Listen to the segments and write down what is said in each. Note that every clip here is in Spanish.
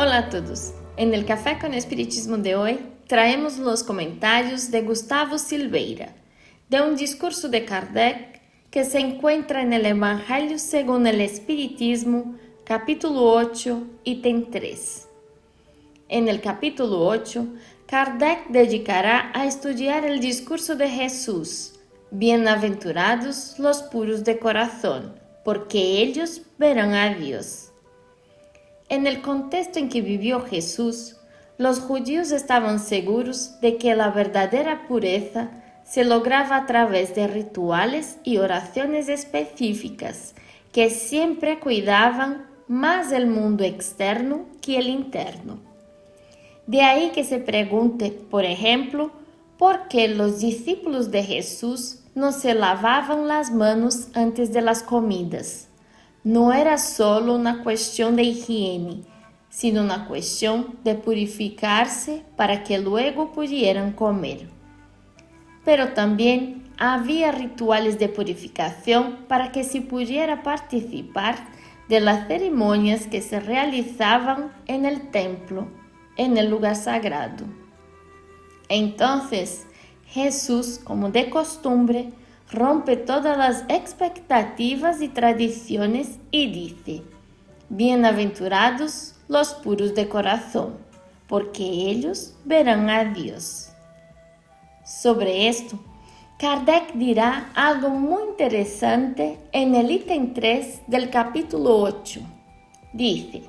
Hola a todos. En el Café con Espiritismo de hoy traemos los comentarios de Gustavo Silveira, de un discurso de Kardec que se encuentra en el Evangelio según el Espiritismo, capítulo 8, ítem 3. En el capítulo 8, Kardec dedicará a estudiar el discurso de Jesús. Bienaventurados los puros de corazón, porque ellos verán a Dios. En el contexto en que vivió Jesús, los judíos estaban seguros de que la verdadera pureza se lograba a través de rituales y oraciones específicas que siempre cuidaban más el mundo externo que el interno. De ahí que se pregunte, por ejemplo, por qué los discípulos de Jesús no se lavaban las manos antes de las comidas no era solo una cuestión de higiene, sino una cuestión de purificarse para que luego pudieran comer. Pero también había rituales de purificación para que se pudiera participar de las ceremonias que se realizaban en el templo, en el lugar sagrado. Entonces, Jesús, como de costumbre, rompe todas las expectativas y tradiciones y dice, Bienaventurados los puros de corazón, porque ellos verán a Dios. Sobre esto, Kardec dirá algo muy interesante en el ítem 3 del capítulo 8. Dice,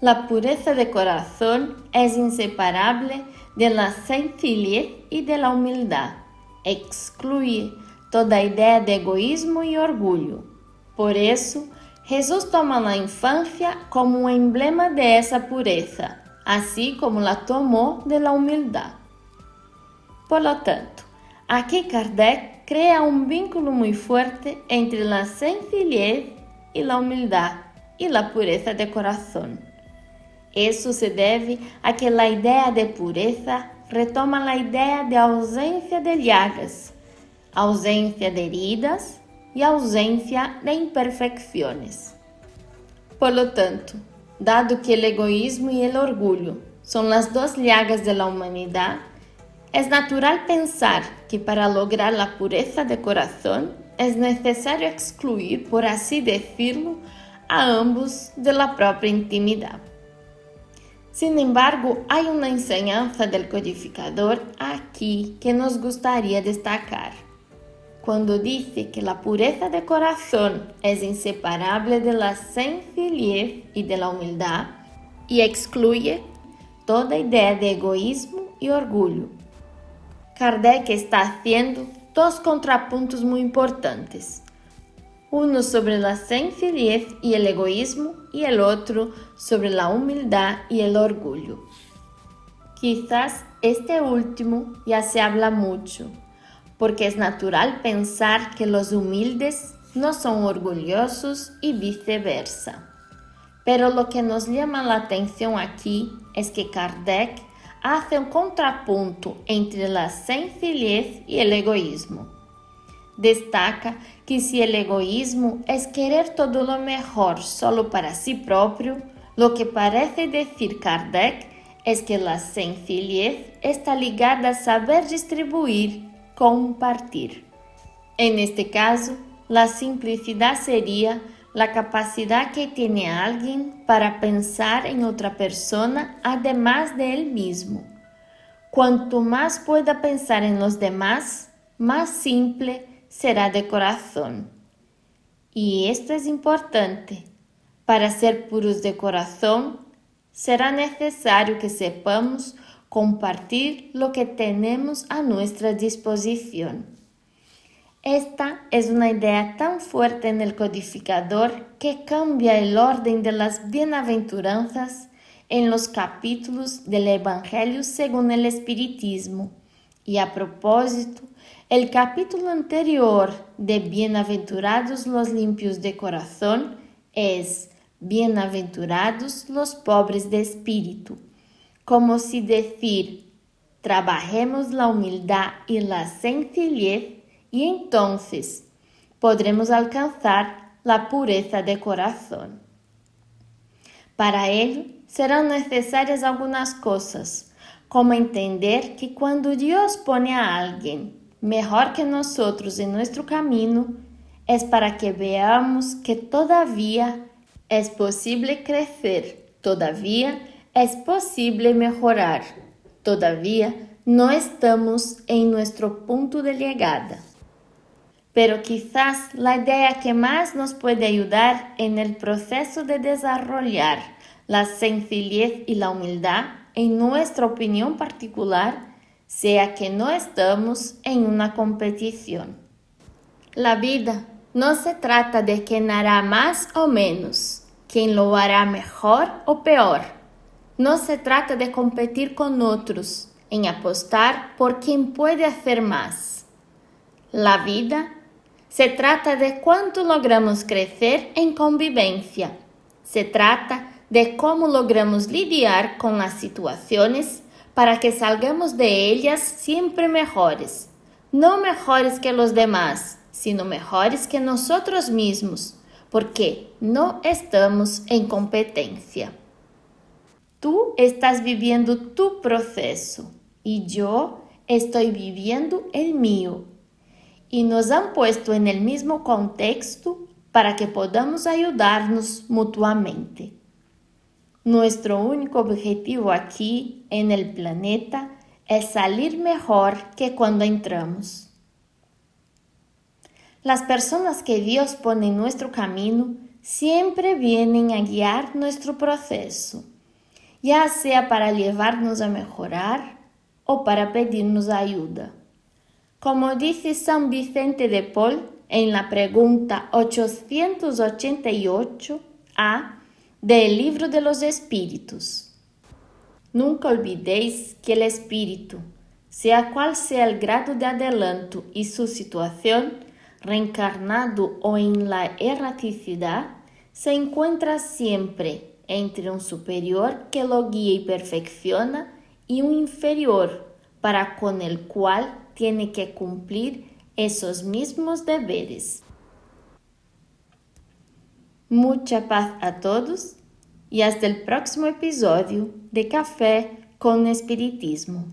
la pureza de corazón es inseparable de la sencillez y de la humildad exclui toda a ideia de egoísmo e orgulho. Por isso, Jesus toma a infância como um emblema dessa pureza, assim como la tomou de la humildade. Por lo tanto, aqui Kardec cria um vínculo muito forte entre a sencillez e a humildade e a pureza de coração. Isso se deve a que a ideia de pureza retoma a ideia de ausência de llagas, ausência de heridas e ausência de imperfeições. Por lo tanto, dado que o egoísmo e o orgulho são as duas llagas da humanidade, é natural pensar que para lograr a pureza de coração é necessário excluir, por assim decirlo, a ambos de la própria intimidade. Sin embargo, hay una enseñanza del codificador aquí que nos gustaría destacar. Cuando dice que la pureza de corazón es inseparable de la sencillez y de la humildad y excluye toda idea de egoísmo y orgullo. Kardec está haciendo dos contrapuntos muy importantes uno sobre la sencillez y el egoísmo y el otro sobre la humildad y el orgullo. Quizás este último ya se habla mucho, porque es natural pensar que los humildes no son orgullosos y viceversa. Pero lo que nos llama la atención aquí es que Kardec hace un contrapunto entre la sencillez y el egoísmo Destaca que si el egoísmo es querer todo lo mejor solo para sí propio, lo que parece decir Kardec es que la sencillez está ligada a saber distribuir, compartir. En este caso, la simplicidad sería la capacidad que tiene alguien para pensar en otra persona además de él mismo. Cuanto más pueda pensar en los demás, más simple será de corazón. Y esto es importante. Para ser puros de corazón, será necesario que sepamos compartir lo que tenemos a nuestra disposición. Esta es una idea tan fuerte en el codificador que cambia el orden de las bienaventuranzas en los capítulos del Evangelio según el Espiritismo. Y a propósito, el capítulo anterior de Bienaventurados los limpios de corazón es Bienaventurados los pobres de espíritu, como si decir, trabajemos la humildad y la sencillez y entonces podremos alcanzar la pureza de corazón. Para ello, serán necesarias algunas cosas, como entender que cuando Dios pone a alguien mejor que nosotros en nuestro camino, es para que veamos que todavía es posible crecer, todavía es posible mejorar, todavía no estamos en nuestro punto de llegada. Pero quizás la idea que más nos puede ayudar en el proceso de desarrollar la sencillez y la humildad, en nuestra opinión particular, sea que no estamos en una competición. La vida no se trata de quién hará más o menos, quién lo hará mejor o peor. No se trata de competir con otros, en apostar por quien puede hacer más. La vida se trata de cuánto logramos crecer en convivencia. Se trata de cómo logramos lidiar con las situaciones para que salgamos de ellas siempre mejores. No mejores que los demás, sino mejores que nosotros mismos, porque no estamos en competencia. Tú estás viviendo tu proceso y yo estoy viviendo el mío y nos han puesto en el mismo contexto para que podamos ayudarnos mutuamente. Nuestro único objetivo aquí en el planeta es salir mejor que cuando entramos. Las personas que Dios pone en nuestro camino siempre vienen a guiar nuestro proceso, ya sea para llevarnos a mejorar o para pedirnos ayuda. Como dice San Vicente de Paul en la pregunta 888a del libro de los Espíritus. Nunca olvidéis que el espíritu, sea cual sea el grado de adelanto y su situación, reencarnado o en la erraticidad, se encuentra siempre entre un superior que lo guía y perfecciona y un inferior para con el cual tiene que cumplir esos mismos deberes. Mucha paz a todos y hasta el próximo episodio de Café con Espiritismo.